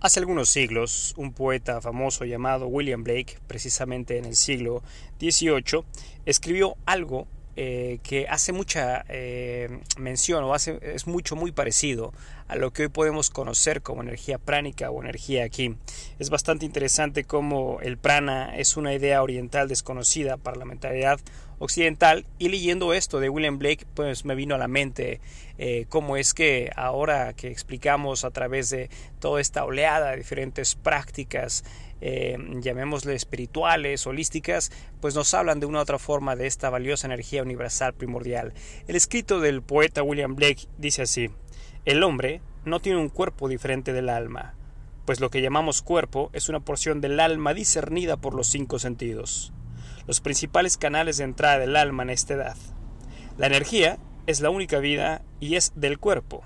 Hace algunos siglos, un poeta famoso llamado William Blake, precisamente en el siglo XVIII, escribió algo eh, que hace mucha eh, mención o hace, es mucho muy parecido a lo que hoy podemos conocer como energía pránica o energía aquí. Es bastante interesante cómo el prana es una idea oriental desconocida para la mentalidad occidental y leyendo esto de William Blake pues me vino a la mente eh, cómo es que ahora que explicamos a través de toda esta oleada de diferentes prácticas eh, llamémosle espirituales, holísticas, pues nos hablan de una u otra forma de esta valiosa energía universal primordial. El escrito del poeta William Blake dice así, el hombre no tiene un cuerpo diferente del alma, pues lo que llamamos cuerpo es una porción del alma discernida por los cinco sentidos, los principales canales de entrada del alma en esta edad. La energía es la única vida y es del cuerpo,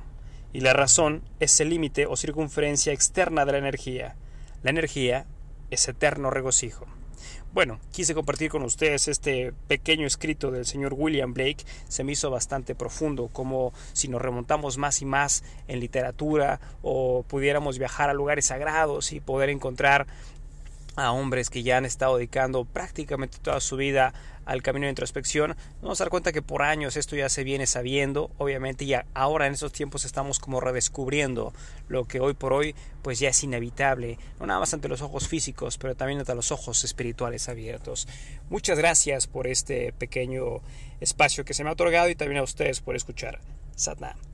y la razón es el límite o circunferencia externa de la energía. La energía es eterno regocijo. Bueno, quise compartir con ustedes este pequeño escrito del señor William Blake. Se me hizo bastante profundo, como si nos remontamos más y más en literatura o pudiéramos viajar a lugares sagrados y poder encontrar a hombres que ya han estado dedicando prácticamente toda su vida al camino de introspección, vamos a dar cuenta que por años esto ya se viene sabiendo, obviamente ya ahora en estos tiempos estamos como redescubriendo lo que hoy por hoy pues ya es inevitable, no nada más ante los ojos físicos, pero también ante los ojos espirituales abiertos. Muchas gracias por este pequeño espacio que se me ha otorgado y también a ustedes por escuchar. Satnam.